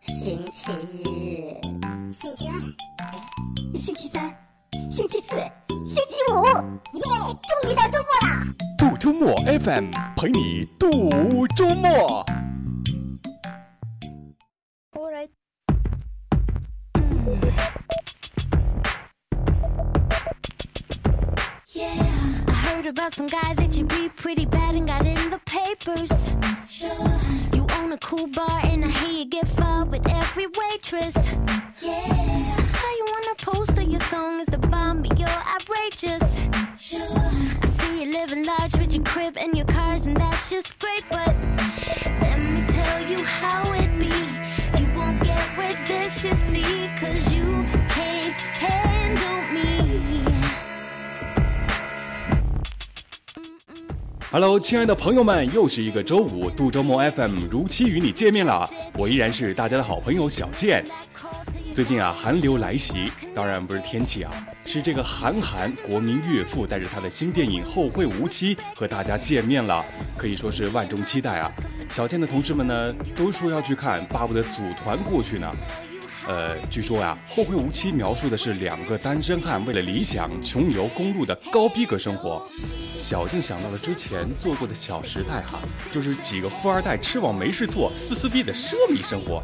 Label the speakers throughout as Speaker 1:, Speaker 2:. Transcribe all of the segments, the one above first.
Speaker 1: 星期一，
Speaker 2: 星期二，
Speaker 1: 星期三，星期四，星期五，
Speaker 2: 耶！终于到周末啦！
Speaker 3: 度周末 FM 陪你度周末。
Speaker 4: Alright. Yeah, I heard about some guy that you be pretty bad and got in the papers. Sure. You own a cool bar and I hear you get fired with every waitress. Yeah. I saw you on a poster, your song is the bomb, but you're outrageous. Sure. I see you living large with your crib and your
Speaker 3: Hello，亲爱的朋友们，又是一个周五，杜周末 FM 如期与你见面了。我依然是大家的好朋友小健。最近啊，寒流来袭，当然不是天气啊，是这个韩寒国民岳父带着他的新电影《后会无期》和大家见面了，可以说是万众期待啊。小健的同事们呢，都说要去看，巴不得组团过去呢。呃，据说呀、后会无期》描述的是两个单身汉为了理想穷游公路的高逼格生活。小静想到了之前做过的《小时代》哈，就是几个富二代吃网没事做，撕撕逼的奢靡生活。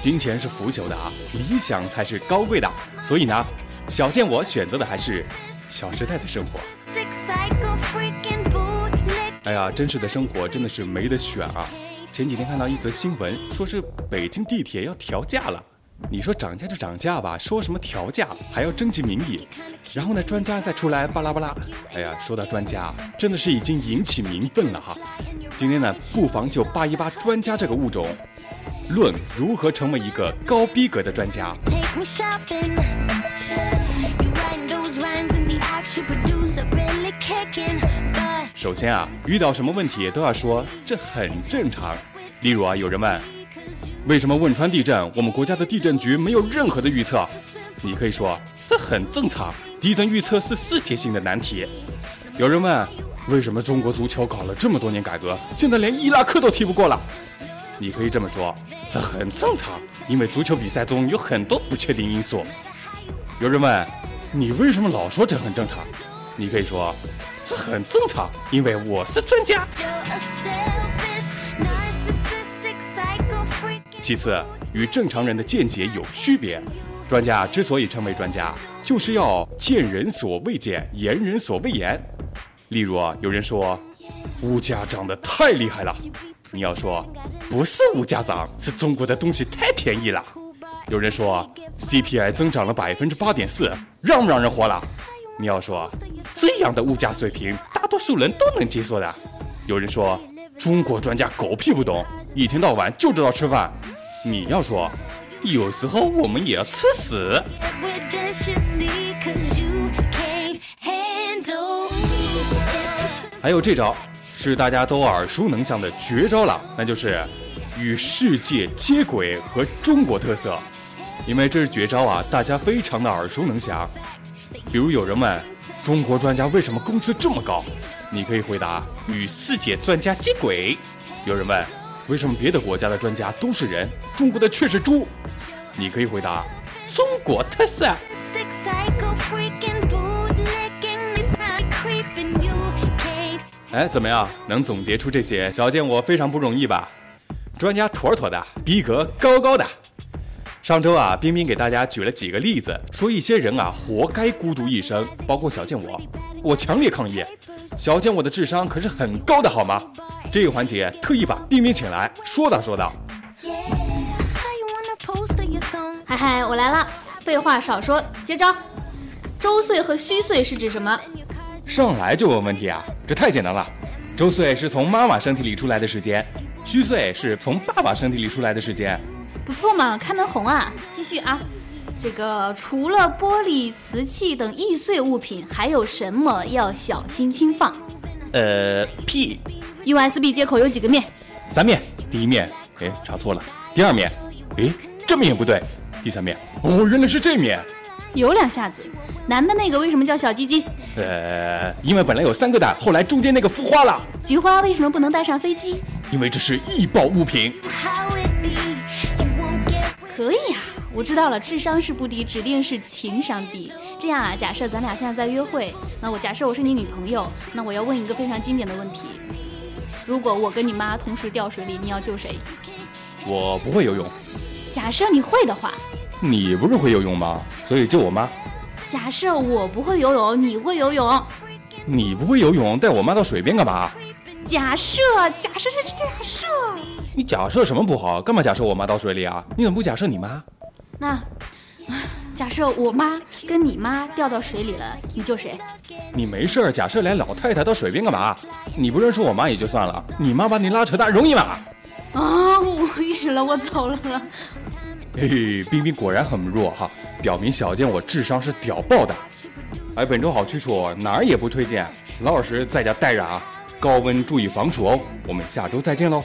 Speaker 3: 金钱是腐朽的啊，理想才是高贵的。所以呢，小健我选择的还是《小时代》的生活。哎呀，真实的生活真的是没得选啊！前几天看到一则新闻，说是北京地铁要调价了。你说涨价就涨价吧，说什么调价还要征集民意，然后呢，专家再出来巴拉巴拉。哎呀，说到专家，真的是已经引起民愤了哈。今天呢，不妨就扒一扒专家这个物种，论如何成为一个高逼格的专家。首先啊，遇到什么问题都要说这很正常。例如啊，有人问为什么汶川地震，我们国家的地震局没有任何的预测？你可以说这很正常，地震预测是世界性的难题。有人问为什么中国足球搞了这么多年改革，现在连伊拉克都踢不过了？你可以这么说，这很正常，因为足球比赛中有很多不确定因素。有人问你为什么老说这很正常？你可以说这很正常，因为我是专家。其次，与正常人的见解有区别。专家之所以称为专家，就是要见人所未见，言人所未言。例如，有人说物价涨得太厉害了，你要说不是物价涨，是中国的东西太便宜了。有人说 CPI 增长了百分之八点四，让不让人活了？你要说这样的物价水平，大多数人都能接受的。有人说中国专家狗屁不懂，一天到晚就知道吃饭。你要说，有时候我们也要吃屎。还有这招，是大家都耳熟能详的绝招了，那就是与世界接轨和中国特色。因为这是绝招啊，大家非常的耳熟能详。比如有人问中国专家为什么工资这么高，你可以回答与世界专家接轨。有人问为什么别的国家的专家都是人，中国的却是猪，你可以回答中国特色。哎，怎么样？能总结出这些，小见我非常不容易吧？专家妥妥的，逼格高高的。上周啊，冰冰给大家举了几个例子，说一些人啊活该孤独一生，包括小见我，我强烈抗议。小见我的智商可是很高的好吗？这个环节特意把冰冰请来，说道说道。
Speaker 5: 嗨嗨，我来了。废话少说，接招。周岁和虚岁是指什么？
Speaker 3: 上来就问问题啊，这太简单了。周岁是从妈妈身体里出来的时间，虚岁是从爸爸身体里出来的时间。
Speaker 5: 不错嘛，开门红啊。继续啊。这个除了玻璃、瓷器等易碎物品，还有什么要小心轻放
Speaker 3: 呃，屁，
Speaker 5: ？USB 接口有几个面？
Speaker 3: 三面，第一面，哎，查错了，第二面，哎，这面也不对，第三面，哦，原来是这面，
Speaker 5: 有两下子。男的那个为什么叫小鸡鸡？
Speaker 3: 呃，因为本来有三个蛋，后来中间那个孵化了，
Speaker 5: 菊花为什么不能带上飞机？
Speaker 3: 因为这是易爆物品。
Speaker 5: 可以啊、我知道了，智商是不低，指定是情商低。这样啊，假设咱俩现在在约会，那我假设我是你女朋友，那我要问一个非常经典的问题：如果我跟你妈同时掉水里，你要救谁？
Speaker 3: 我不会游泳，
Speaker 5: 假设你会的话，
Speaker 3: 你不是会游泳吗？所以救我妈。
Speaker 5: 假设我不会游泳，你会游泳。
Speaker 3: 你不会游泳，带我妈到水边干嘛？
Speaker 5: 假设，假设这是假设。
Speaker 3: 你假设什么不好？干嘛假设我妈到水里啊？你怎么不假设你妈？
Speaker 5: 那假设我妈跟你妈掉到水里了，你救谁？
Speaker 3: 你没事儿假设连老太太到水边干嘛？你不认识我妈也就算了，你妈把你拉扯大容易吗？
Speaker 5: 啊，无语了，我走了。
Speaker 3: 嘿嘿，冰冰果然很弱哈，表明小健我智商是屌爆的。哎，本周好去处哪儿也不推荐，老老实在家待着啊，高温注意防暑哦。我们下周再见喽。